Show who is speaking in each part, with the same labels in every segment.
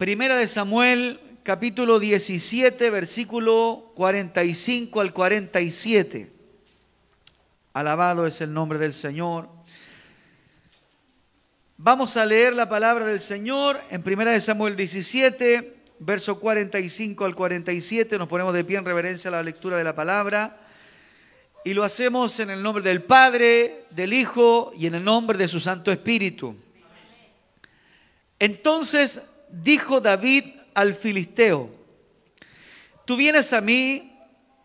Speaker 1: Primera de Samuel, capítulo 17, versículo 45 al 47. Alabado es el nombre del Señor. Vamos a leer la palabra del Señor en Primera de Samuel 17, verso 45 al 47. Nos ponemos de pie en reverencia a la lectura de la palabra. Y lo hacemos en el nombre del Padre, del Hijo y en el nombre de su Santo Espíritu. Entonces dijo David al filisteo, tú vienes a mí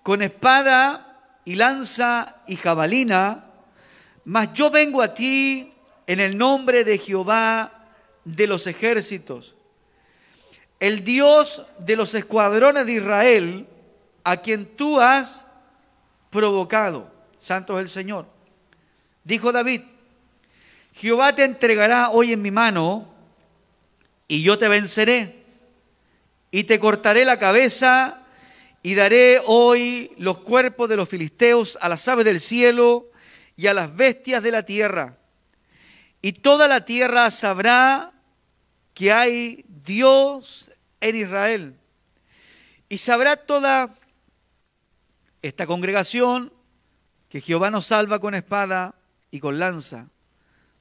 Speaker 1: con espada y lanza y jabalina, mas yo vengo a ti en el nombre de Jehová de los ejércitos, el Dios de los escuadrones de Israel, a quien tú has provocado. Santo es el Señor. Dijo David, Jehová te entregará hoy en mi mano y yo te venceré y te cortaré la cabeza y daré hoy los cuerpos de los filisteos a las aves del cielo y a las bestias de la tierra. Y toda la tierra sabrá que hay Dios en Israel. Y sabrá toda esta congregación que Jehová nos salva con espada y con lanza,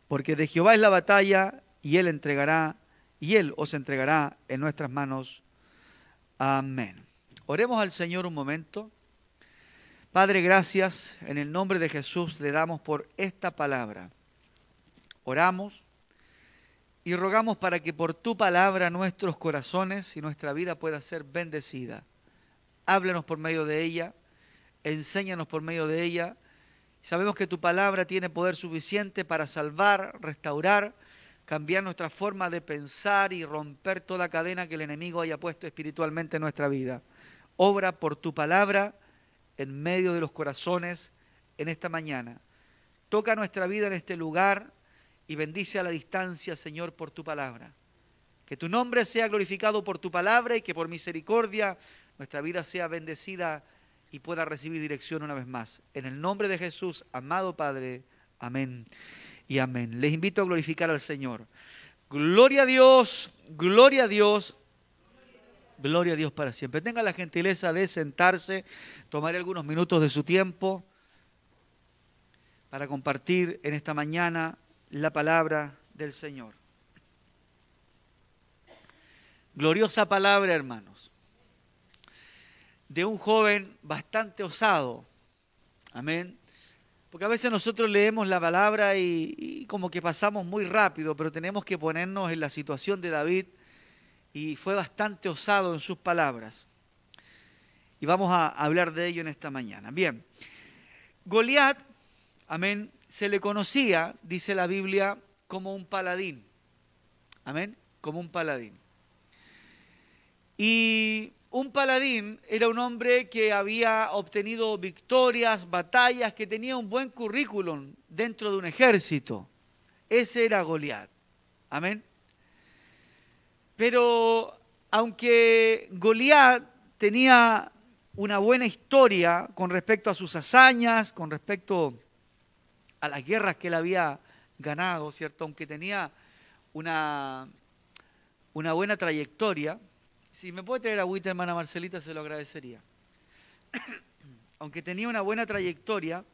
Speaker 1: porque de Jehová es la batalla y él entregará y Él os entregará en nuestras manos. Amén. Oremos al Señor un momento. Padre, gracias. En el nombre de Jesús le damos por esta palabra. Oramos y rogamos para que por tu palabra nuestros corazones y nuestra vida pueda ser bendecida. Háblanos por medio de ella, enséñanos por medio de ella. Sabemos que tu palabra tiene poder suficiente para salvar, restaurar, cambiar nuestra forma de pensar y romper toda cadena que el enemigo haya puesto espiritualmente en nuestra vida. Obra por tu palabra en medio de los corazones en esta mañana. Toca nuestra vida en este lugar y bendice a la distancia, Señor, por tu palabra. Que tu nombre sea glorificado por tu palabra y que por misericordia nuestra vida sea bendecida y pueda recibir dirección una vez más. En el nombre de Jesús, amado Padre. Amén y amén. Les invito a glorificar al Señor. Gloria a Dios, gloria a Dios, gloria a Dios para siempre. Tenga la gentileza de sentarse, tomar algunos minutos de su tiempo para compartir en esta mañana la palabra del Señor. Gloriosa palabra, hermanos, de un joven bastante osado. Amén porque a veces nosotros leemos la palabra y, como que pasamos muy rápido, pero tenemos que ponernos en la situación de David y fue bastante osado en sus palabras. Y vamos a hablar de ello en esta mañana. Bien, Goliat, amén, se le conocía, dice la Biblia, como un paladín. Amén, como un paladín. Y un paladín era un hombre que había obtenido victorias, batallas, que tenía un buen currículum dentro de un ejército. Ese era Goliat. Amén. Pero aunque Goliat tenía una buena historia con respecto a sus hazañas, con respecto a las guerras que él había ganado, ¿cierto? Aunque tenía una, una buena trayectoria, si me puede traer agüita, hermana Marcelita, se lo agradecería. Aunque tenía una buena trayectoria,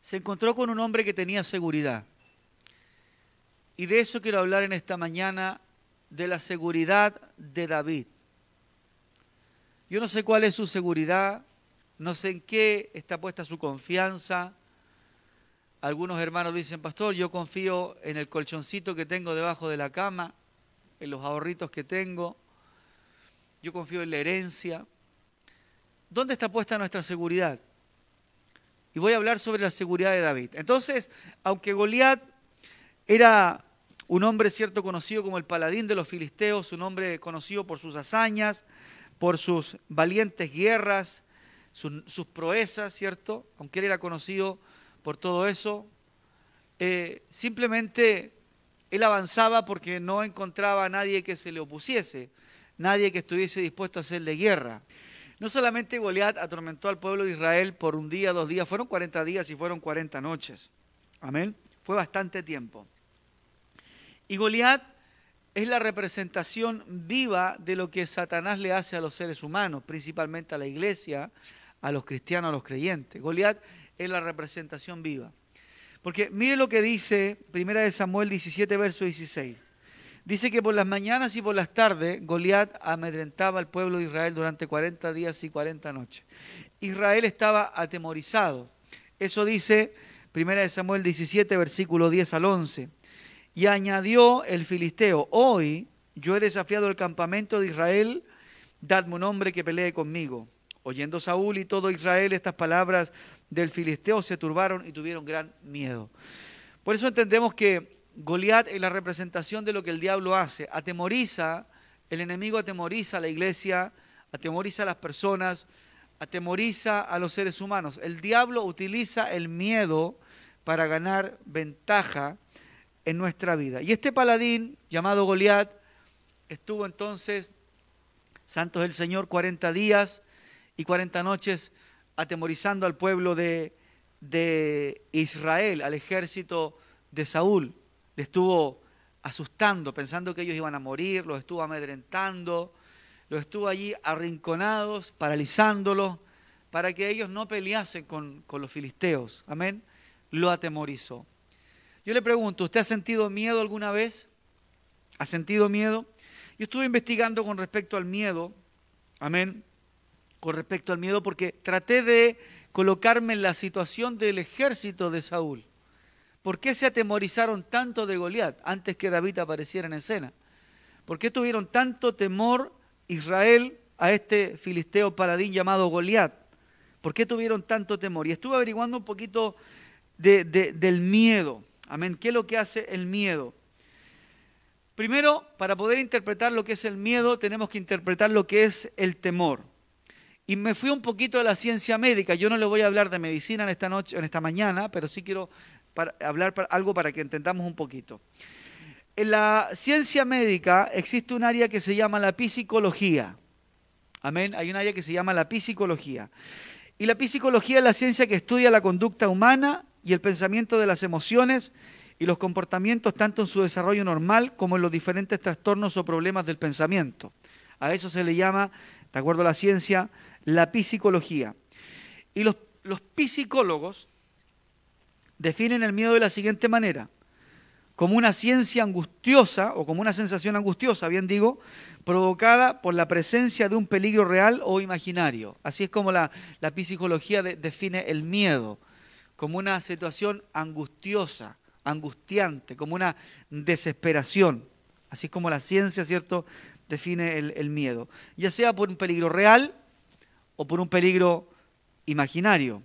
Speaker 1: se encontró con un hombre que tenía seguridad. Y de eso quiero hablar en esta mañana, de la seguridad de David. Yo no sé cuál es su seguridad, no sé en qué está puesta su confianza. Algunos hermanos dicen, pastor, yo confío en el colchoncito que tengo debajo de la cama en los ahorritos que tengo, yo confío en la herencia. ¿Dónde está puesta nuestra seguridad? Y voy a hablar sobre la seguridad de David. Entonces, aunque Goliat era un hombre cierto conocido como el paladín de los filisteos, un hombre conocido por sus hazañas, por sus valientes guerras, sus, proezas, ¿cierto? Aunque él era conocido por todo eso, eh, simplemente él avanzaba porque no encontraba a nadie que se le opusiese, nadie que estuviese dispuesto a hacerle guerra. No solamente Goliat atormentó al pueblo de Israel por un día, dos días, fueron 40 días y fueron 40 noches. Amén. Fue bastante tiempo. Y Goliat es la representación viva de lo que Satanás le hace a los seres humanos, principalmente a la iglesia, a los cristianos, a los creyentes. Goliat es la representación viva. Porque mire lo que dice 1 Samuel 17, verso 16. Dice que por las mañanas y por las tardes Goliat amedrentaba al pueblo de Israel durante 40 días y 40 noches. Israel estaba atemorizado. Eso dice 1 Samuel 17, versículo 10 al 11. Y añadió el filisteo, hoy yo he desafiado el campamento de Israel, dadme un hombre que pelee conmigo. Oyendo Saúl y todo Israel estas palabras del filisteo, se turbaron y tuvieron gran miedo. Por eso entendemos que Goliat es la representación de lo que el diablo hace. Atemoriza, el enemigo atemoriza a la iglesia, atemoriza a las personas, atemoriza a los seres humanos. El diablo utiliza el miedo para ganar ventaja en nuestra vida. Y este paladín llamado Goliat estuvo entonces, santos del Señor, 40 días y 40 noches atemorizando al pueblo de, de Israel, al ejército de Saúl. Le estuvo asustando, pensando que ellos iban a morir, los estuvo amedrentando, los estuvo allí arrinconados, paralizándolos, para que ellos no peleasen con, con los filisteos. Amén. Lo atemorizó. Yo le pregunto, ¿usted ha sentido miedo alguna vez? ¿Ha sentido miedo? Yo estuve investigando con respecto al miedo, amén, con respecto al miedo porque traté de colocarme en la situación del ejército de Saúl. ¿Por qué se atemorizaron tanto de Goliat antes que David apareciera en escena? ¿Por qué tuvieron tanto temor Israel a este filisteo paladín llamado Goliat? ¿Por qué tuvieron tanto temor? Y estuve averiguando un poquito del miedo. Amén. ¿Qué es lo que hace el miedo? Primero, para poder interpretar lo que es el miedo, tenemos que interpretar lo que es el temor. Y me fui un poquito a la ciencia médica. Yo no le voy a hablar de medicina en esta noche, en esta mañana, pero sí quiero hablar algo para que entendamos un poquito. En la ciencia médica existe un área que se llama la psicología. Amén. Hay un área que se llama la psicología. Y la psicología es la ciencia que estudia la conducta humana y el pensamiento de las emociones y los comportamientos tanto en su desarrollo normal como en los diferentes trastornos o problemas del pensamiento. A eso se le llama, de acuerdo a la ciencia, la psicología. Y los, los psicólogos definen el miedo de la siguiente manera, como una ciencia angustiosa o como una sensación angustiosa, bien digo, provocada por la presencia de un peligro real o imaginario. Así es como la, la psicología define el miedo como una situación angustiosa, angustiante, como una desesperación. Así es como la ciencia, ¿cierto?, define el, el miedo. Ya sea por un peligro real o por un peligro imaginario.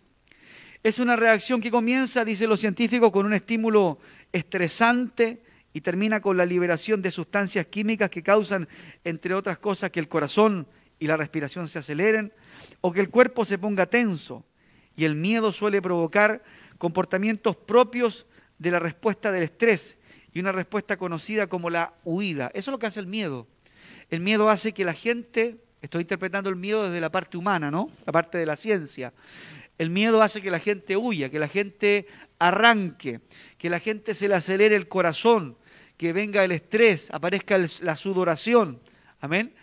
Speaker 1: Es una reacción que comienza, dicen los científicos, con un estímulo estresante y termina con la liberación de sustancias químicas que causan, entre otras cosas, que el corazón y la respiración se aceleren o que el cuerpo se ponga tenso y el miedo suele provocar comportamientos propios de la respuesta del estrés y una respuesta conocida como la huida. Eso es lo que hace el miedo. El miedo hace que la gente, estoy interpretando el miedo desde la parte humana, ¿no? La parte de la ciencia. El miedo hace que la gente huya, que la gente arranque, que la gente se le acelere el corazón, que venga el estrés, aparezca la sudoración. Amén.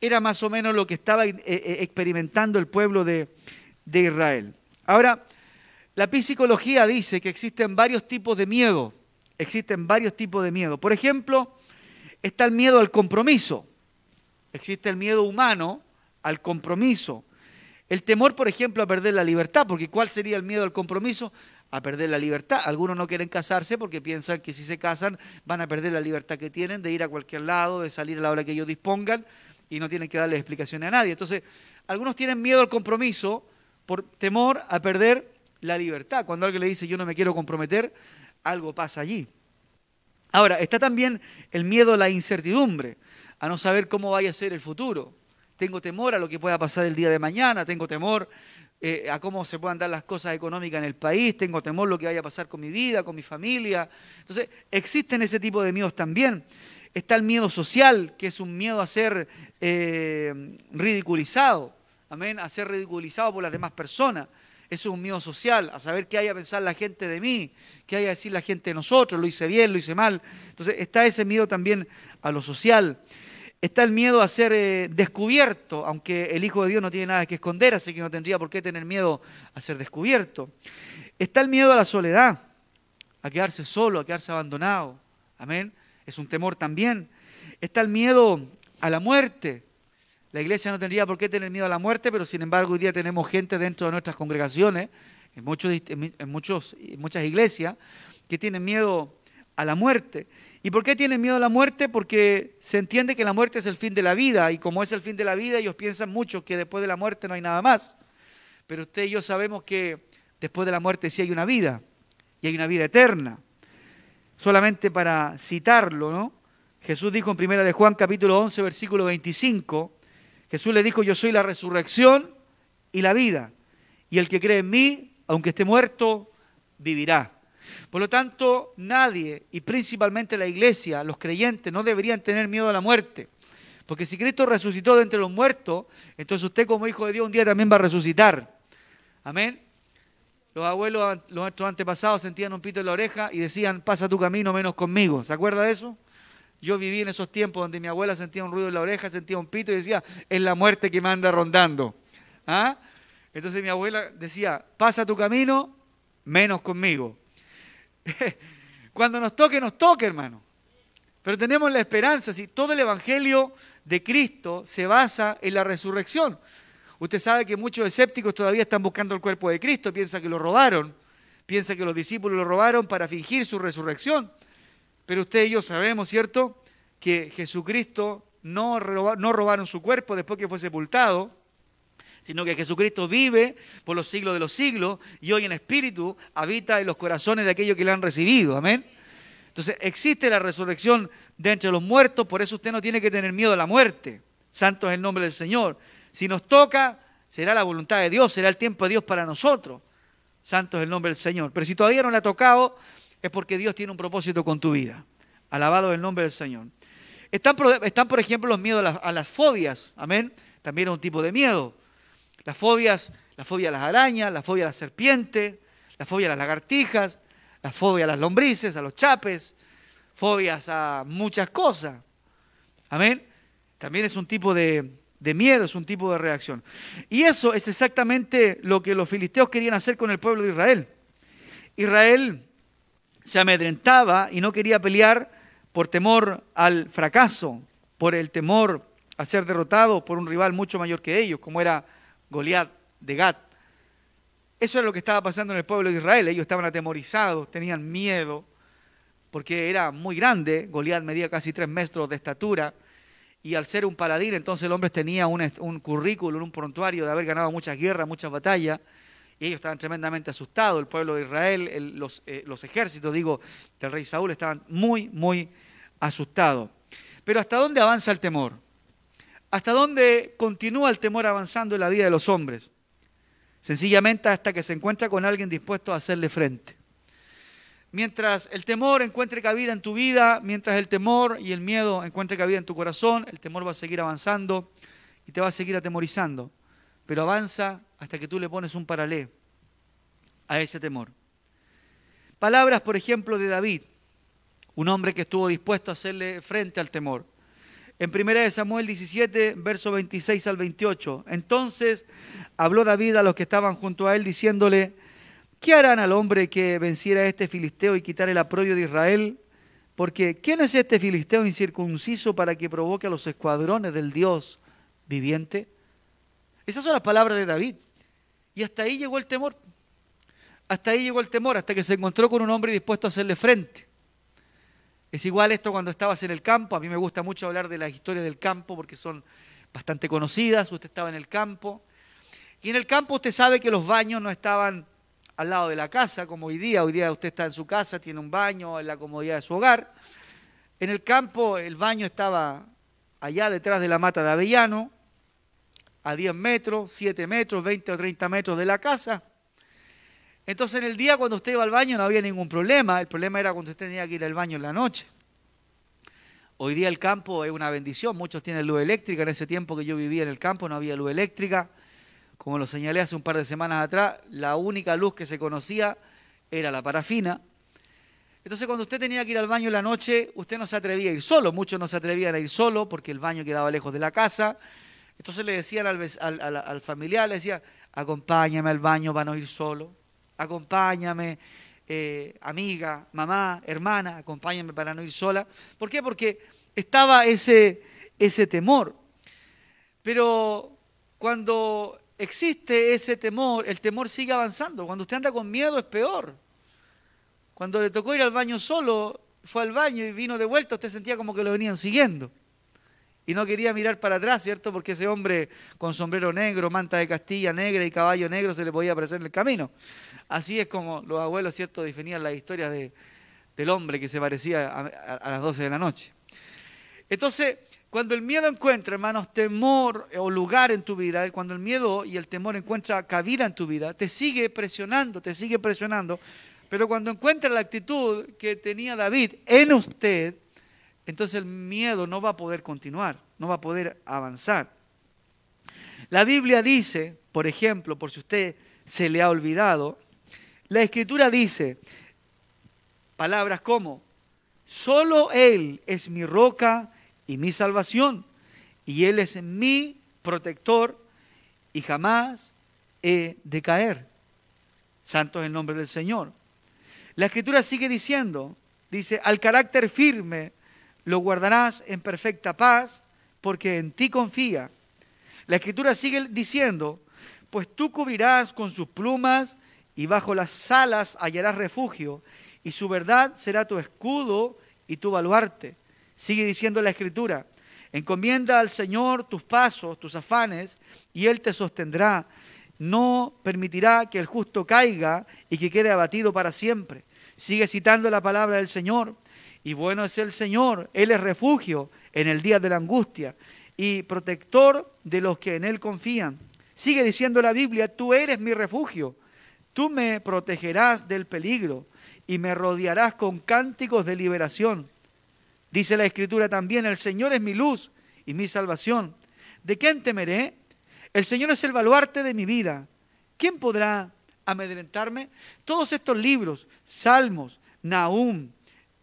Speaker 1: Era más o menos lo que estaba eh, eh, experimentando el pueblo de, de Israel. Ahora, la psicología dice que existen varios tipos de miedo. Existen varios tipos de miedo. Por ejemplo, está el miedo al compromiso. Existe el miedo humano al compromiso. El temor, por ejemplo, a perder la libertad, porque ¿cuál sería el miedo al compromiso? A perder la libertad. Algunos no quieren casarse porque piensan que si se casan van a perder la libertad que tienen de ir a cualquier lado, de salir a la hora que ellos dispongan y no tienen que darle explicaciones a nadie. Entonces, algunos tienen miedo al compromiso por temor a perder la libertad. Cuando alguien le dice yo no me quiero comprometer, algo pasa allí. Ahora, está también el miedo a la incertidumbre, a no saber cómo vaya a ser el futuro. Tengo temor a lo que pueda pasar el día de mañana, tengo temor eh, a cómo se puedan dar las cosas económicas en el país, tengo temor a lo que vaya a pasar con mi vida, con mi familia. Entonces, existen ese tipo de miedos también. Está el miedo social, que es un miedo a ser eh, ridiculizado amén, a ser ridiculizado por las demás personas. Eso es un miedo social, a saber qué hay a pensar la gente de mí, qué hay a decir la gente de nosotros, lo hice bien, lo hice mal. Entonces está ese miedo también a lo social. Está el miedo a ser eh, descubierto, aunque el Hijo de Dios no tiene nada que esconder, así que no tendría por qué tener miedo a ser descubierto. Está el miedo a la soledad, a quedarse solo, a quedarse abandonado. Amén. Es un temor también. Está el miedo a la muerte. La iglesia no tendría por qué tener miedo a la muerte, pero sin embargo hoy día tenemos gente dentro de nuestras congregaciones, en, muchos, en muchos, muchas iglesias, que tienen miedo a la muerte. ¿Y por qué tienen miedo a la muerte? Porque se entiende que la muerte es el fin de la vida y como es el fin de la vida ellos piensan mucho que después de la muerte no hay nada más. Pero usted y yo sabemos que después de la muerte sí hay una vida y hay una vida eterna. Solamente para citarlo, ¿no? Jesús dijo en primera de Juan capítulo 11 versículo 25, Jesús le dijo, "Yo soy la resurrección y la vida, y el que cree en mí, aunque esté muerto, vivirá." Por lo tanto, nadie, y principalmente la iglesia, los creyentes, no deberían tener miedo a la muerte. Porque si Cristo resucitó de entre los muertos, entonces usted como hijo de Dios un día también va a resucitar. Amén. Los abuelos, nuestros antepasados sentían un pito en la oreja y decían, pasa tu camino menos conmigo. ¿Se acuerda de eso? Yo viví en esos tiempos donde mi abuela sentía un ruido en la oreja, sentía un pito y decía, es la muerte que me anda rondando. ¿Ah? Entonces mi abuela decía, pasa tu camino menos conmigo. Cuando nos toque, nos toque, hermano. Pero tenemos la esperanza, si todo el Evangelio de Cristo se basa en la resurrección. Usted sabe que muchos escépticos todavía están buscando el cuerpo de Cristo, piensa que lo robaron, piensa que los discípulos lo robaron para fingir su resurrección. Pero usted y yo sabemos, ¿cierto?, que Jesucristo no, robaron su cuerpo después que fue sepultado, sino que Jesucristo vive por los siglos de los siglos y hoy en espíritu habita en los corazones de aquellos que le han recibido. Amén. Entonces existe la resurrección de entre los muertos, por eso usted no tiene que tener miedo a la muerte. Santo es el nombre del Señor. Si nos toca, será la voluntad de Dios, será el tiempo de Dios para nosotros. Santo es el nombre del Señor. Pero si todavía no le ha tocado, es porque Dios tiene un propósito con tu vida. Alabado el nombre del Señor. Están, están por ejemplo, los miedos a las, a las fobias. Amén. También es un tipo de miedo. Las fobias, la fobia a las arañas, la fobia a las serpientes, la fobia a las lagartijas, la fobia a las lombrices, a los chapes, fobias a muchas cosas. Amén. También es un tipo de, de miedo, es un tipo de reacción. Y eso es exactamente lo que los filisteos querían hacer con el pueblo de Israel. Israel se amedrentaba y no quería pelear por temor al fracaso, por el temor a ser derrotado por un rival mucho mayor que ellos, como era Goliat de Gat. Eso era lo que estaba pasando en el pueblo de Israel. Ellos estaban atemorizados, tenían miedo, porque era muy grande. Goliat medía casi tres metros de estatura. Y al ser un paladín, entonces el hombre tenía un, currículum, un prontuario de haber ganado muchas guerras, muchas batallas. Y ellos estaban tremendamente asustados. El pueblo de Israel, los, eh, los ejércitos, digo, del rey Saúl, estaban muy, muy asustados. Pero ¿hasta dónde avanza el temor? ¿Hasta dónde continúa el temor avanzando en la vida de los hombres? Sencillamente hasta que se encuentra con alguien dispuesto a hacerle frente. Mientras el temor encuentre cabida en tu vida, mientras el temor y el miedo encuentre cabida en tu corazón, el temor va a seguir avanzando y te va a seguir atemorizando. Pero avanza hasta que tú le pones un paralé a ese temor. Palabras, por ejemplo, de David, un hombre que estuvo dispuesto a hacerle frente al temor. En 1 Samuel 17, verso 26 al 28. Entonces habló David a los que estaban junto a él diciéndole, ¿qué harán al hombre que venciera a este filisteo y quitar el aprobio de Israel? Porque ¿quién es este filisteo incircunciso para que provoque a los escuadrones del Dios viviente? Esas son las palabras de David. Y hasta ahí llegó el temor. Hasta ahí llegó el temor, hasta que se encontró con un hombre dispuesto a hacerle frente. Es igual esto cuando estabas en el campo. A mí me gusta mucho hablar de la historia del campo porque son bastante conocidas. Usted estaba en el campo. Y en el campo usted sabe que los baños no estaban al lado de la casa como hoy día. Hoy día usted está en su casa, tiene un baño en la comodidad de su hogar. En el campo el baño estaba allá detrás de la mata de avellano, a 10 metros, 7 metros, 20 o 30 metros de la casa. Entonces en el día cuando usted iba al baño no había ningún problema, el problema era cuando usted tenía que ir al baño en la noche. Hoy día el campo es una bendición, muchos tienen luz eléctrica, en ese tiempo que yo vivía en el campo no había luz eléctrica, como lo señalé hace un par de semanas atrás, la única luz que se conocía era la parafina. Entonces cuando usted tenía que ir al baño en la noche, usted no se atrevía a ir solo, muchos no se atrevían a ir solo porque el baño quedaba lejos de la casa. Entonces le decían al, familiar, le decía, acompáñame al baño para no ir solo, acompáñame, eh, amiga, mamá, hermana, acompáñame para no ir sola. ¿Por qué? Porque estaba ese, ese temor. Pero cuando existe ese temor, el temor sigue avanzando. Cuando usted anda con miedo es peor. Cuando le tocó ir al baño solo, fue al baño y vino de vuelta, usted sentía como que lo venían siguiendo. Y no quería mirar para atrás, ¿cierto? Porque ese hombre con sombrero negro, manta de Castilla negra y caballo negro se le podía aparecer en el camino. Así es como los abuelos, ¿cierto?, definían la historia de, del hombre que se parecía a, las 12 de la noche. Entonces, cuando el miedo encuentra, hermanos, temor o lugar en tu vida, cuando el miedo y el temor encuentra cabida en tu vida, te sigue presionando, te sigue presionando, pero cuando encuentra la actitud que tenía David en usted, entonces el miedo no va a poder continuar, no va a poder avanzar. La Biblia dice, por ejemplo, por si usted se le ha olvidado, la escritura dice palabras como, solo Él es mi roca y mi salvación, y Él es mi protector, y jamás he de caer. Santo es el nombre del Señor. La escritura sigue diciendo, dice, al carácter firme lo guardarás en perfecta paz, porque en ti confía. La escritura sigue diciendo, pues tú cubrirás con sus plumas y bajo las alas hallarás refugio, y su verdad será tu escudo y tu baluarte. Sigue diciendo la escritura, encomienda al Señor tus pasos, tus afanes, y Él te sostendrá no permitirá que el justo caiga y que quede abatido para siempre. Sigue citando la palabra del Señor. Y bueno es el Señor, Él es refugio en el día de la angustia y protector de los que en Él confían. Sigue diciendo la Biblia, tú eres mi refugio, tú me protegerás del peligro y me rodearás con cánticos de liberación. Dice la Escritura también, el Señor es mi luz y mi salvación. ¿De quién temeré? El Señor es el baluarte de mi vida. ¿Quién podrá amedrentarme? Todos estos libros, Salmos, Nahum,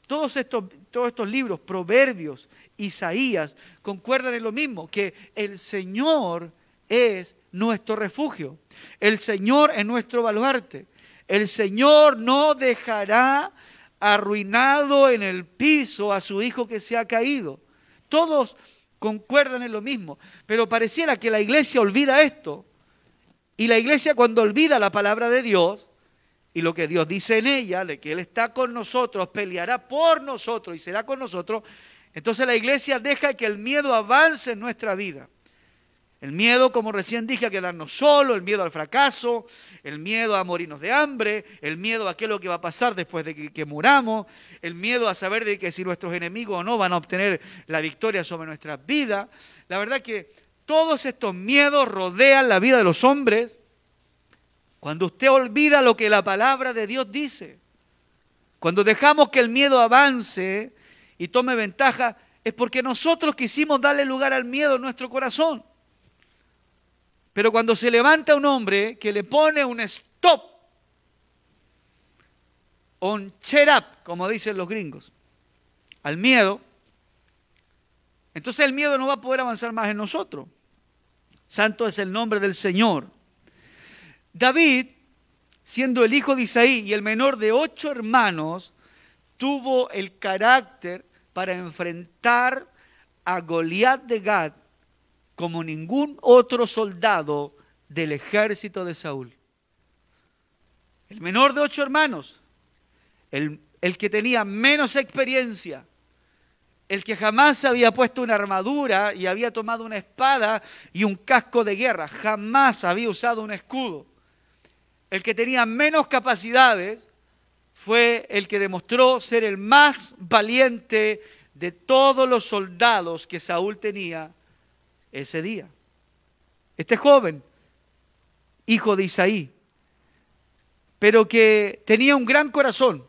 Speaker 1: todos estos, todos estos libros, Proverbios, Isaías, concuerdan en lo mismo, que el Señor es nuestro refugio. El Señor es nuestro baluarte. El Señor no dejará arruinado en el piso a su hijo que se ha caído. Todos concuerdan en lo mismo. Pero pareciera que la iglesia olvida esto. Y la iglesia cuando olvida la palabra de Dios y lo que Dios dice en ella, de que Él está con nosotros, peleará por nosotros y será con nosotros, entonces la iglesia deja que el miedo avance en nuestra vida. El miedo, como recién dije, a quedarnos solos, el miedo al fracaso, el miedo a morirnos de hambre, el miedo a qué es lo que va a pasar después de que, que, muramos, el miedo a saber de que si nuestros enemigos o no van a obtener la victoria sobre nuestras vidas. La verdad que todos estos miedos rodean la vida de los hombres cuando usted olvida lo que la palabra de Dios dice. Cuando dejamos que el miedo avance y tome ventaja, es porque nosotros quisimos darle lugar al miedo en nuestro corazón. Pero cuando se levanta un hombre que le pone un stop, un check up, como dicen los gringos, al miedo, entonces el miedo no va a poder avanzar más en nosotros. Santo es el nombre del Señor. David, siendo el hijo de Isaí y el menor de ocho hermanos, tuvo el carácter para enfrentar a Goliat de Gad como ningún otro soldado del ejército de Saúl. El menor de ocho hermanos, el, el, que tenía menos experiencia, el que jamás había puesto una armadura y había tomado una espada y un casco de guerra, jamás había usado un escudo. El que tenía menos capacidades fue el que demostró ser el más valiente de todos los soldados que Saúl tenía ese día. Este joven, hijo de Isaí, pero que tenía un gran corazón.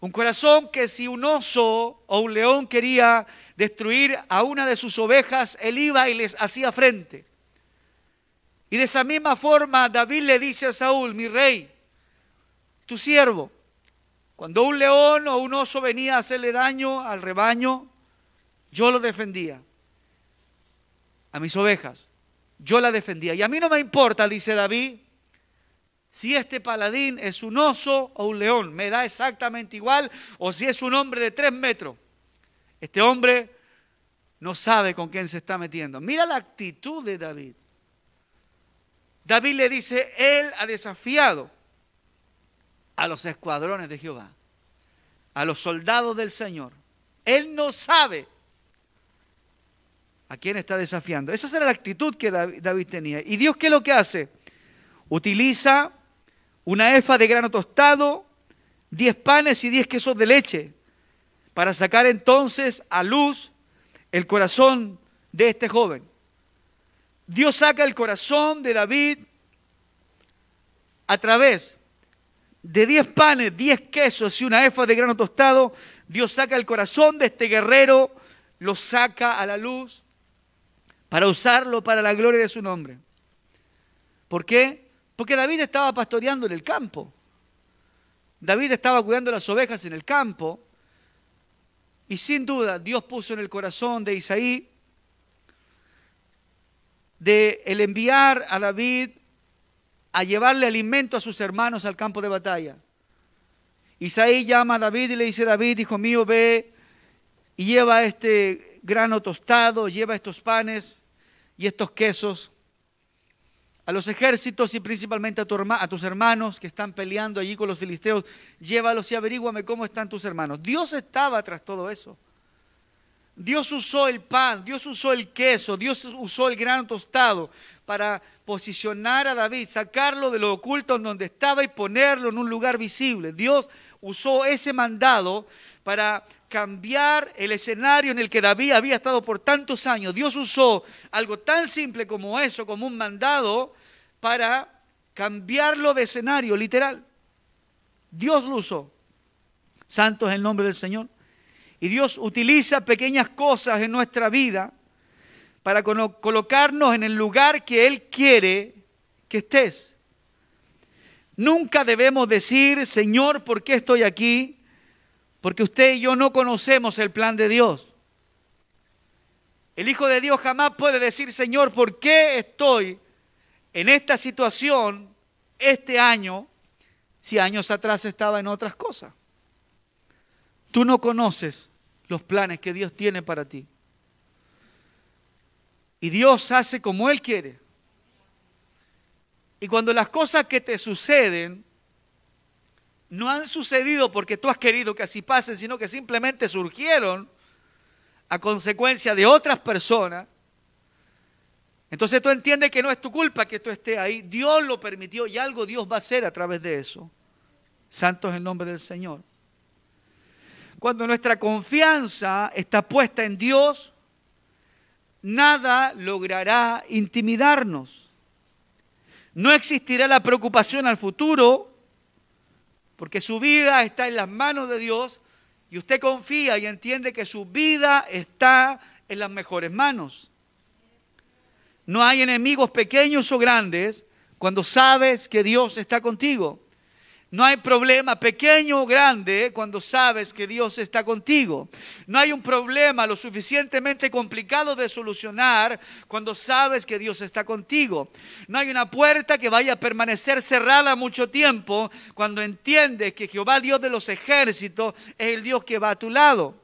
Speaker 1: Un corazón que si un oso o un león quería destruir a una de sus ovejas, él iba y les hacía frente. Y de esa misma forma David le dice a Saúl, mi rey, tu siervo, Cuando un león o un oso venía a hacerle daño al rebaño, yo lo defendía. A mis ovejas, yo la defendía. Y a mí no me importa, dice David, si este paladín es un oso o un león, me da exactamente igual, o si es un hombre de tres metros. Este hombre no sabe con quién se está metiendo. Mira la actitud de David. David le dice, él ha desafiado a los escuadrones de Jehová, a los soldados del Señor. Él no sabe a quién está desafiando. Esa era la actitud que David tenía. ¿Y Dios qué es lo que hace? Utiliza una efa de grano tostado, diez panes y diez quesos de leche, para sacar entonces a luz el corazón de este joven. Dios saca el corazón de David a través de diez panes, diez quesos y una efa de grano tostado. Dios saca el corazón de este guerrero, lo saca a la luz para usarlo para la gloria de su nombre. ¿Por qué? Porque David estaba pastoreando en el campo. David estaba cuidando las ovejas en el campo. Y sin duda Dios puso en el corazón de Isaí de el enviar a David a llevarle alimento a sus hermanos al campo de batalla. Isaí llama a David y le dice, David, hijo mío, ve y lleva este grano tostado, lleva estos panes y estos quesos a los ejércitos y principalmente a, a, tus hermanos que están peleando allí con los filisteos, llévalos y averíguame cómo están tus hermanos. Dios estaba tras todo eso. Dios usó el pan, Dios usó el queso, Dios usó el grano tostado para posicionar a David, sacarlo de lo oculto en donde estaba y ponerlo en un lugar visible. Dios usó ese mandado para cambiar el escenario en el que David había estado por tantos años. Dios usó algo tan simple como eso, como un mandado, para cambiarlo de escenario, literal. Dios lo usó. Santo es el nombre del Señor. Y Dios utiliza pequeñas cosas en nuestra vida para colocarnos en el lugar que Él quiere que estés. Nunca debemos decir, Señor, ¿por qué estoy aquí? Porque usted y yo no conocemos el plan de Dios. El Hijo de Dios jamás puede decir, Señor, ¿por qué estoy en esta situación este año si años atrás estaba en otras cosas? Tú no conoces los planes que Dios tiene para ti. Y Dios hace como Él quiere. Y cuando las cosas que te suceden no han sucedido porque tú has querido que así pasen, sino que simplemente surgieron a consecuencia de otras personas. Entonces tú entiendes que no es tu culpa que tú estés ahí. Dios lo permitió y algo Dios va a hacer a través de eso. Santo es el nombre del Señor. Cuando nuestra confianza está puesta en Dios, nada logrará intimidarnos. No existirá la preocupación al futuro porque su vida está en las manos de Dios y usted confía y entiende que su vida está en las mejores manos. No hay enemigos pequeños o grandes cuando sabes que Dios está contigo. No hay problema pequeño o grande cuando sabes que Dios está contigo. No hay un problema lo suficientemente complicado de solucionar cuando sabes que Dios está contigo. No hay una puerta que vaya a permanecer cerrada mucho tiempo cuando entiendes que Jehová Dios de los ejércitos es el Dios que va a tu lado.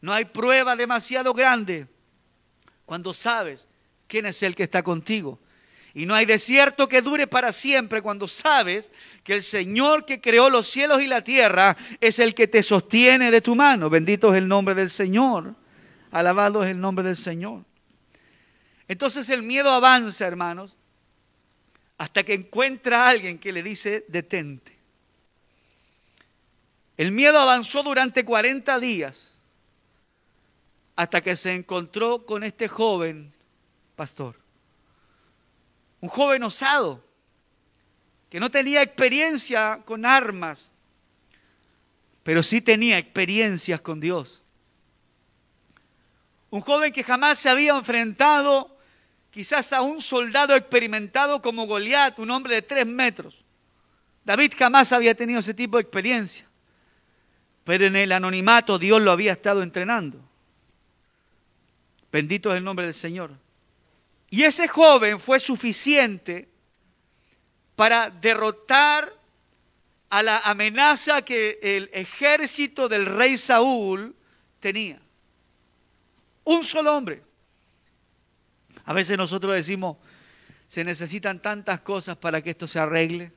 Speaker 1: No hay prueba demasiado grande cuando sabes quién es el que está contigo. Y no hay desierto que dure para siempre cuando sabes que el Señor que creó los cielos y la tierra es el que te sostiene de tu mano. Bendito es el nombre del Señor. Alabado es el nombre del Señor. Entonces el miedo avanza, hermanos, hasta que encuentra a alguien que le dice, detente. El miedo avanzó durante 40 días hasta que se encontró con este joven pastor un joven osado, que no tenía experiencia con armas, pero sí tenía experiencias con Dios. Un joven que jamás se había enfrentado quizás a un soldado experimentado como Goliat, un hombre de tres metros. David jamás había tenido ese tipo de experiencia. pero en el anonimato Dios lo había estado entrenando. Bendito es el nombre del Señor. Y ese joven fue suficiente para derrotar a la amenaza que el ejército del rey Saúl tenía. Un solo hombre. A veces nosotros decimos, se necesitan tantas cosas para que esto se arregle.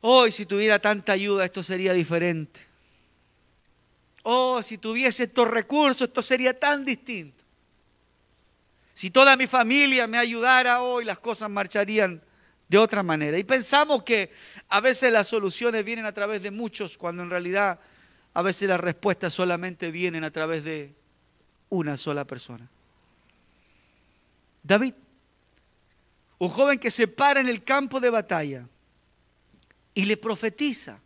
Speaker 1: Hoy si tuviera tanta ayuda esto sería diferente. Oh, si tuviese estos recursos esto sería tan distinto. Si toda mi familia me ayudara hoy las cosas marcharían de otra manera. Y pensamos que a veces las soluciones vienen a través de muchos cuando en realidad a veces las respuestas solamente vienen a través de una sola persona. David un joven que se para en el campo de batalla y le profetiza.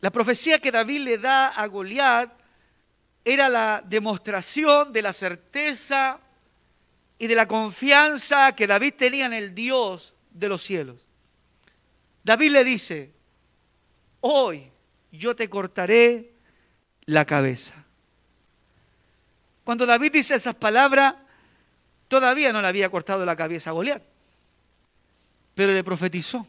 Speaker 1: La profecía que David le da a Goliat era la demostración de la certeza y de la confianza que David tenía en el Dios de los cielos. David le dice, hoy yo te cortaré la cabeza. Cuando David dice esas palabras, Todavía no le había cortado la cabeza a Goliat, pero le profetizó.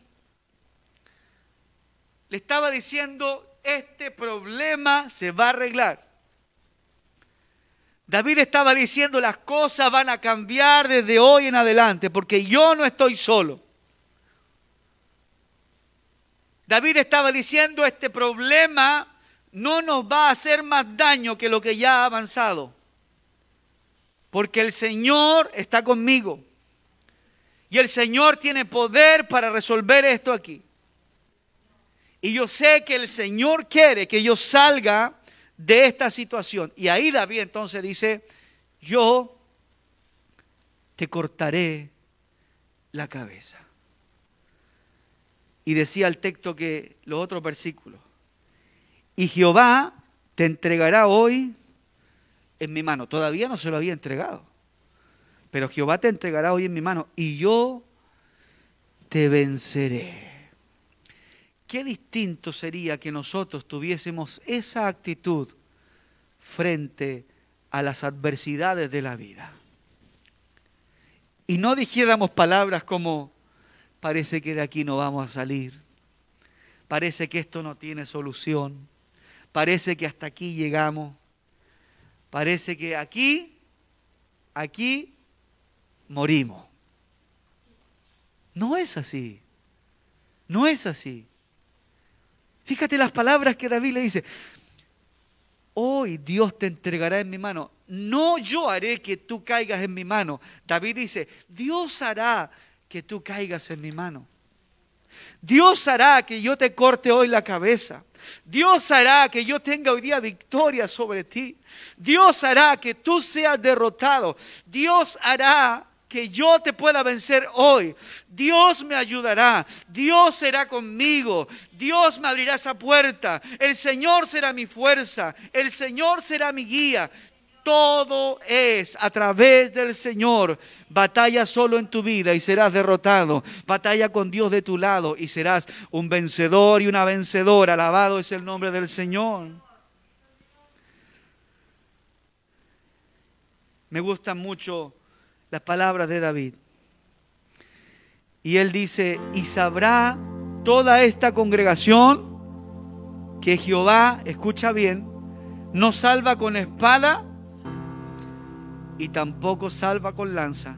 Speaker 1: Le estaba diciendo, este problema se va a arreglar. David estaba diciendo, las cosas van a cambiar desde hoy en adelante, porque yo no estoy solo. David estaba diciendo, este problema no nos va a hacer más daño que lo que ya ha avanzado porque el Señor está conmigo. Y el Señor tiene poder para resolver esto aquí. Y yo sé que el Señor quiere que yo salga de esta situación. Y ahí David entonces dice, yo te cortaré la cabeza. Y decía el texto que los otros versículos, y Jehová te entregará hoy en mi mano. Todavía no se lo había entregado. Pero Jehová te entregará hoy en mi mano y yo te venceré. Qué distinto sería que nosotros tuviésemos esa actitud frente a las adversidades de la vida. Y no dijéramos palabras como, parece que de aquí no vamos a salir, parece que esto no tiene solución, parece que hasta aquí llegamos. Parece que aquí, aquí morimos. No es así. No es así. Fíjate las palabras que David le dice. Hoy Dios te entregará en mi mano. No yo haré que tú caigas en mi mano. David dice, Dios hará que tú caigas en mi mano. Dios hará que yo te corte hoy la cabeza. Dios hará que yo tenga hoy día victoria sobre ti. Dios hará que tú seas derrotado. Dios hará que yo te pueda vencer hoy. Dios me ayudará. Dios será conmigo. Dios me abrirá esa puerta. El Señor será mi fuerza. El Señor será mi guía. Todo es a través del Señor. Batalla solo en tu vida y serás derrotado. Batalla con Dios de tu lado y serás un vencedor y una vencedora. Alabado es el nombre del Señor. Me gustan mucho las palabras de David. Y él dice, y sabrá toda esta congregación que Jehová, escucha bien, no salva con espada y tampoco salva con lanza.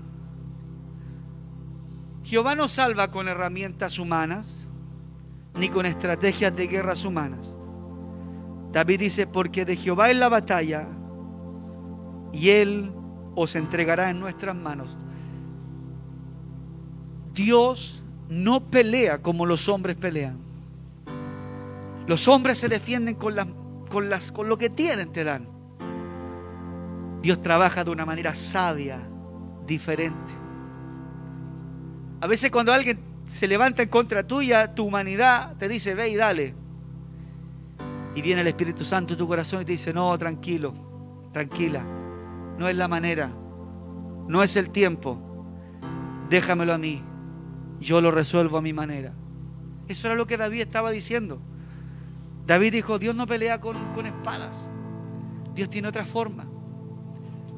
Speaker 1: Jehová no salva con herramientas humanas ni con estrategias de guerras humanas. David dice, porque de Jehová es la batalla y Él os entregará en nuestras manos. Dios no pelea como los hombres pelean. Los hombres se defienden con, las, con, las, con lo que tienen, te dan. Dios trabaja de una manera sabia, diferente. A veces cuando alguien se levanta en contra tuya, tu humanidad te dice, ve y dale. Y viene el Espíritu Santo en tu corazón y te dice, no, tranquilo, tranquila, no es la manera, no es el tiempo, déjamelo a mí, yo lo resuelvo a mi manera. Eso era lo que David estaba diciendo. David dijo, Dios no pelea con, con espadas. Dios tiene otra forma.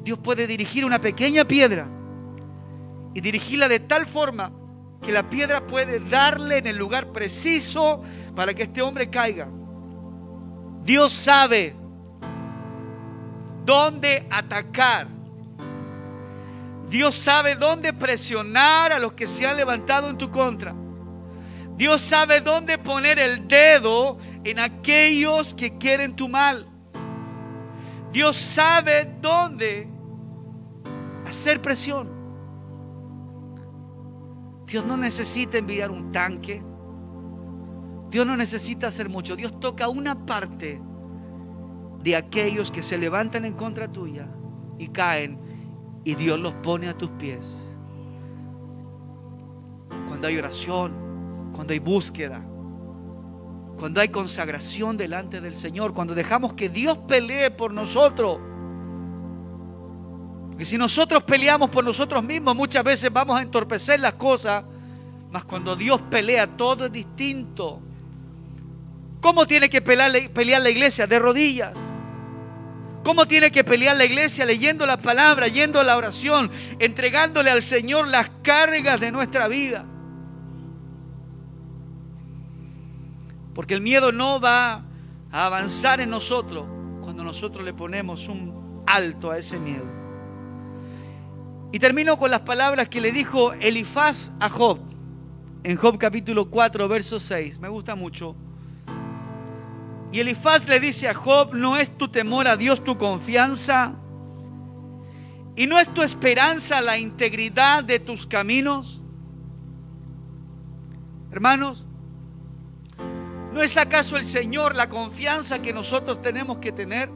Speaker 1: Dios puede dirigir una pequeña piedra y dirigirla de tal forma que la piedra puede darle en el lugar preciso para que este hombre caiga. Dios sabe dónde atacar. Dios sabe dónde presionar a los que se han levantado en tu contra. Dios sabe dónde poner el dedo en aquellos que quieren tu mal. Dios sabe dónde hacer presión. Dios no necesita enviar un tanque. Dios no necesita hacer mucho. Dios toca una parte de aquellos que se levantan en contra tuya y caen y Dios los pone a tus pies. Cuando hay oración, cuando hay búsqueda, cuando hay consagración delante del Señor, cuando dejamos que Dios pelee por nosotros. Porque si nosotros peleamos por nosotros mismos, muchas veces vamos a entorpecer las cosas, mas cuando Dios pelea, todo es distinto. ¿Cómo tiene que pelear, pelear la iglesia? De rodillas. ¿Cómo tiene que pelear la iglesia? Leyendo la palabra, yendo a la oración, entregándole al Señor las cargas de nuestra vida. Porque el miedo no va a avanzar en nosotros cuando nosotros le ponemos un alto a ese miedo. Y termino con las palabras que le dijo Elifaz a Job en Job capítulo 4, verso 6. Me gusta mucho. Y Elifaz le dice a Job, ¿no es tu temor a Dios tu confianza? ¿Y no es tu esperanza la integridad de tus caminos? Hermanos, ¿No es acaso el Señor la confianza que nosotros tenemos que tener?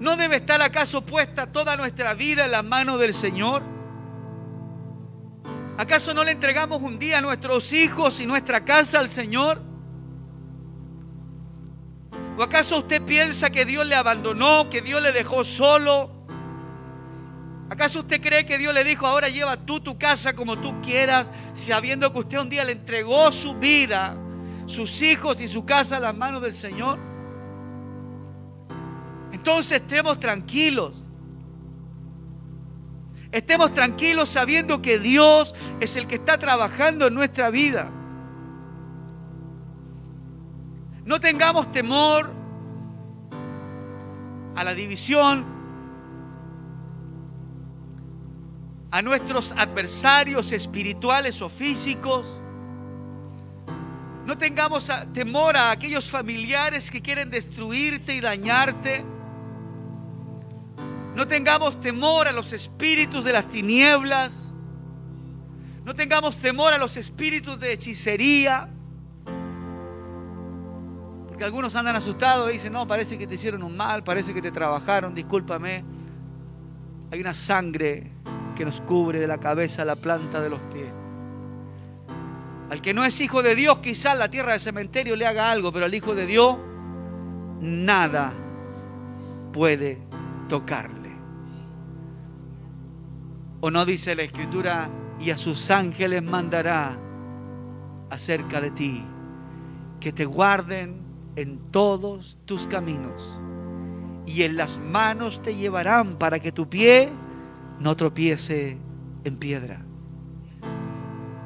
Speaker 1: ¿No debe estar acaso puesta toda nuestra vida en las manos del Señor? ¿Acaso no le entregamos un día a nuestros hijos y nuestra casa al Señor? ¿O acaso usted piensa que Dios le abandonó, que Dios le dejó solo? ¿Acaso usted cree que Dios le dijo, ahora lleva tú tu casa como tú quieras, sabiendo que usted un día le entregó su vida, sus hijos y su casa a las manos del Señor? Entonces estemos tranquilos. Estemos tranquilos sabiendo que Dios es el que está trabajando en nuestra vida. No tengamos temor a la división, a nuestros adversarios espirituales o físicos. No tengamos temor a aquellos familiares que quieren destruirte y dañarte. No tengamos temor a los espíritus de las tinieblas. No tengamos temor a los espíritus de hechicería. Porque algunos andan asustados y dicen, no, parece que te hicieron un mal, parece que te trabajaron, discúlpame. Hay una sangre que nos cubre de la cabeza a la planta de los pies. Al que no es hijo de Dios, quizás la tierra del cementerio le haga algo, pero al hijo de Dios nada puede tocarle. ¿O no dice la escritura, y a sus ángeles mandará acerca de ti, que te guarden en todos tus caminos, y en las manos te llevarán para que tu pie no tropiece en piedra.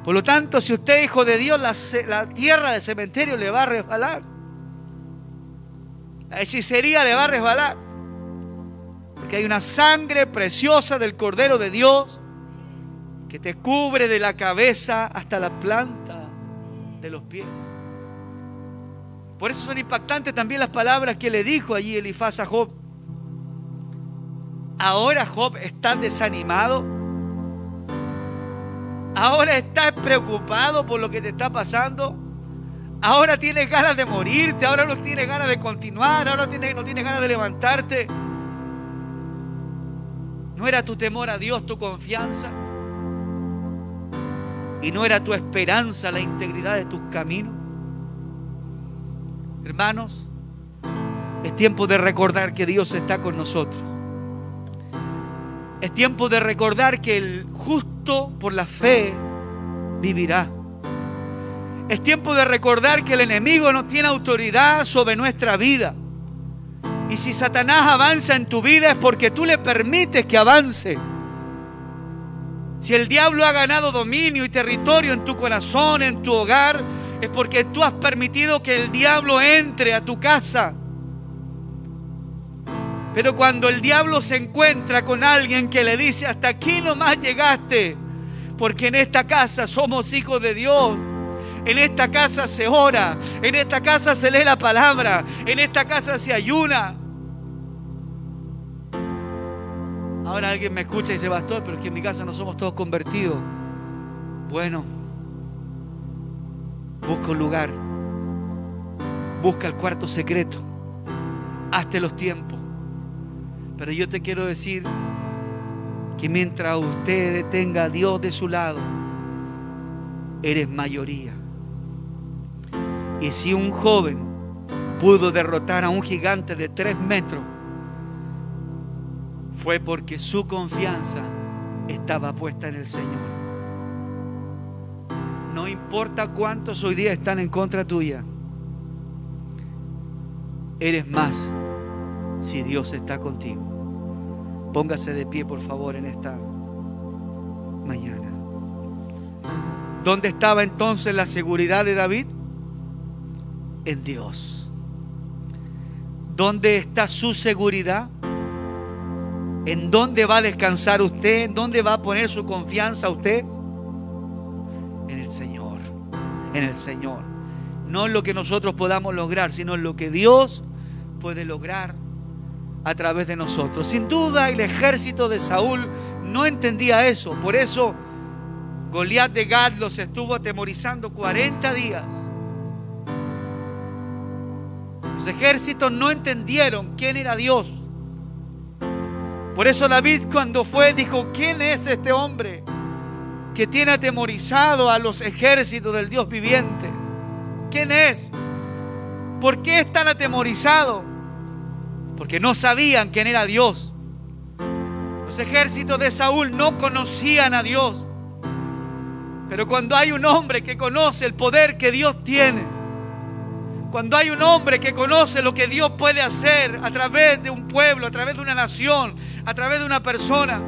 Speaker 1: Por lo tanto, si usted es hijo de Dios, la, tierra del cementerio le va a resbalar. La hechicería le va a resbalar. Porque hay una sangre preciosa del Cordero de Dios que te cubre de la cabeza hasta la planta de los pies. Por eso son impactantes también las palabras que le dijo allí Elifaz a Job. Ahora Job está desanimado. Ahora estás preocupado por lo que te está pasando. Ahora tienes ganas de morirte. Ahora no tienes ganas de continuar. Ahora no tienes, no tienes ganas de levantarte. ¿No era tu temor a Dios tu confianza? ¿Y no era tu esperanza la integridad de tus caminos? Hermanos, es tiempo de recordar que Dios está con nosotros. Es tiempo de recordar que el justo por la fe vivirá. Es tiempo de recordar que el enemigo no tiene autoridad sobre nuestra vida. Y si Satanás avanza en tu vida es porque tú le permites que avance. Si el diablo ha ganado dominio y territorio en tu corazón, en tu hogar, es porque tú has permitido que el diablo entre a tu casa. Pero cuando el diablo se encuentra con alguien que le dice, hasta aquí nomás llegaste, porque en esta casa somos hijos de Dios. En esta casa se ora, en esta casa se lee la palabra, en esta casa se ayuna. Ahora alguien me escucha y dice, pastor, pero es que en mi casa no somos todos convertidos. Bueno, busca un lugar, busca el cuarto secreto, hazte los tiempos. Pero yo te quiero decir que mientras usted tenga a Dios de su lado, eres mayoría. Y si un joven pudo derrotar a un gigante de tres metros, fue porque su confianza estaba puesta en el Señor. No importa cuántos hoy día están en contra tuya, eres más si Dios está contigo. Póngase de pie, por favor, en esta mañana. ¿Dónde estaba entonces la seguridad de David? En Dios. ¿Dónde está su seguridad? ¿En dónde va a descansar usted? ¿En dónde va a poner su confianza usted? Señor. En el Señor. No en lo que nosotros podamos lograr, sino en lo que Dios puede lograr a través de nosotros. Sin duda el ejército de Saúl no entendía eso. Por eso Goliat de Gad los estuvo atemorizando 40 días. Los ejércitos no entendieron quién era Dios. Por eso David cuando fue dijo, ¿quién es este hombre que tiene atemorizado a los ejércitos del Dios viviente? ¿Quién es? ¿Por qué están atemorizados? Porque no sabían quién era Dios. Los ejércitos de Saúl no conocían a Dios. Pero cuando hay un hombre que conoce el poder que Dios tiene, cuando hay un hombre que conoce lo que Dios puede hacer a través de un pueblo, a través de una nación, a través de una persona,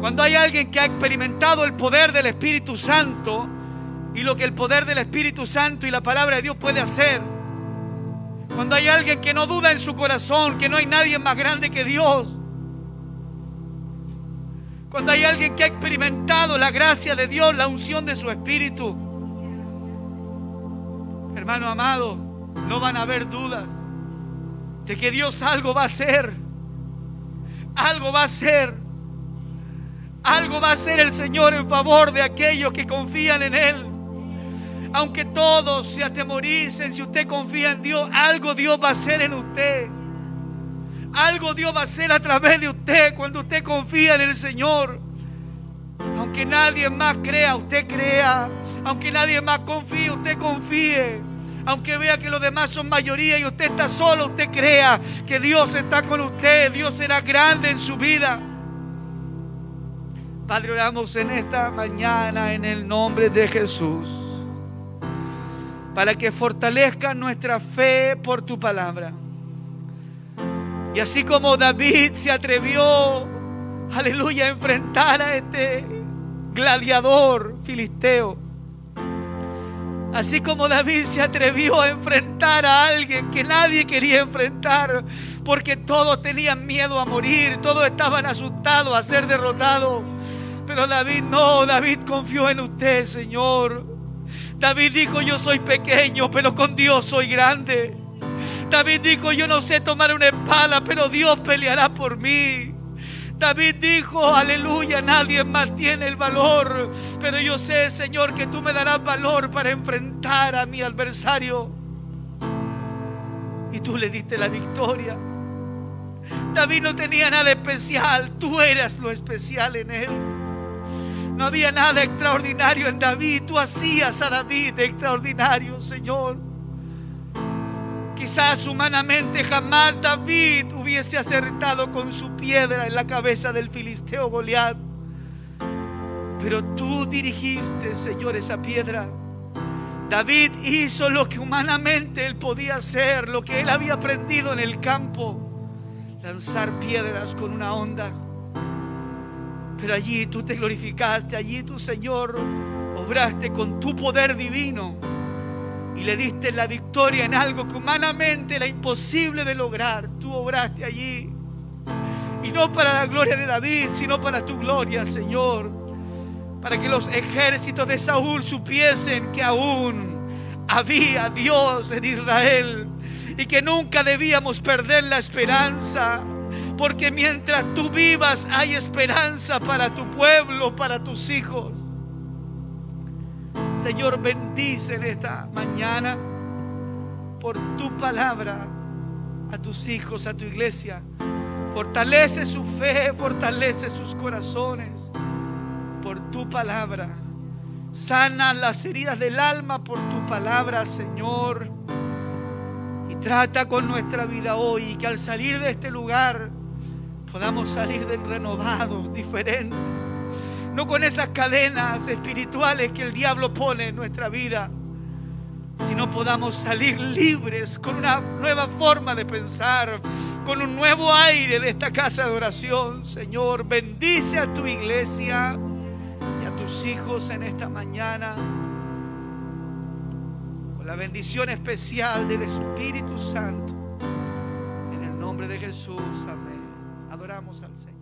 Speaker 1: cuando hay alguien que ha experimentado el poder del Espíritu Santo y lo que el poder del Espíritu Santo y la palabra de Dios puede hacer, cuando hay alguien que no duda en su corazón que no hay nadie más grande que Dios, cuando hay alguien que ha experimentado la gracia de Dios, la unción de su Espíritu, hermano amado, no van a haber dudas de que Dios algo va a hacer. Algo va a hacer. Algo va a hacer el Señor en favor de aquellos que confían en Él. Aunque todos se atemoricen, si usted confía en Dios, algo Dios va a hacer en usted. Algo Dios va a hacer a través de usted cuando usted confía en el Señor. Aunque nadie más crea, usted crea. Aunque nadie más confíe, usted confíe aunque vea que los demás son mayoría y usted está solo, usted crea que Dios está con usted, Dios será grande en su vida. Padre, oramos en esta mañana en el nombre de Jesús, para que fortalezca nuestra fe por tu palabra. Y así como David se atrevió, aleluya, a enfrentar a este gladiador filisteo, Así como David se atrevió a enfrentar a alguien que nadie quería enfrentar, porque todos tenían miedo a morir, todos estaban asustados a ser derrotados. Pero David no, David confió en usted, Señor. David dijo, yo soy pequeño, pero con Dios soy grande. David dijo, yo no sé tomar una espada, pero Dios peleará por mí. David dijo, aleluya, nadie más tiene el valor, pero yo sé, Señor, que tú me darás valor para enfrentar a mi adversario. Y tú le diste la victoria. David no tenía nada especial, tú eras lo especial en él. No había nada extraordinario en David, tú hacías a David extraordinario, Señor. Quizás humanamente jamás David hubiese acertado con su piedra en la cabeza del filisteo Goliat. Pero tú dirigiste, Señor, esa piedra. David hizo lo que humanamente él podía hacer, lo que él había aprendido en el campo, lanzar piedras con una onda. Pero allí tú te glorificaste, allí tu Señor obraste con tu poder divino y le diste la victoria en algo que humanamente era imposible de lograr. Tú obraste allí. Y no para la gloria de David, sino para tu gloria, Señor. Para que los ejércitos de Saúl supiesen que aún había Dios en Israel y que nunca debíamos perder la esperanza. Porque mientras tú vivas hay esperanza para tu pueblo, para tus hijos. Señor, bendice en esta mañana por tu palabra a tus hijos, a tu iglesia. Fortalece su fe, fortalece sus corazones por tu palabra. Sana las heridas del alma por tu palabra, Señor. Y trata con nuestra vida hoy y que al salir de este lugar podamos salir de renovados, diferentes no con esas cadenas espirituales que el diablo pone en nuestra vida, sino podamos salir libres con una nueva forma de pensar, con un nuevo aire de esta casa de oración. Señor, bendice a tu iglesia y a tus hijos en esta mañana con la bendición especial del Espíritu Santo. En el nombre de Jesús, amén. Adoramos al Señor.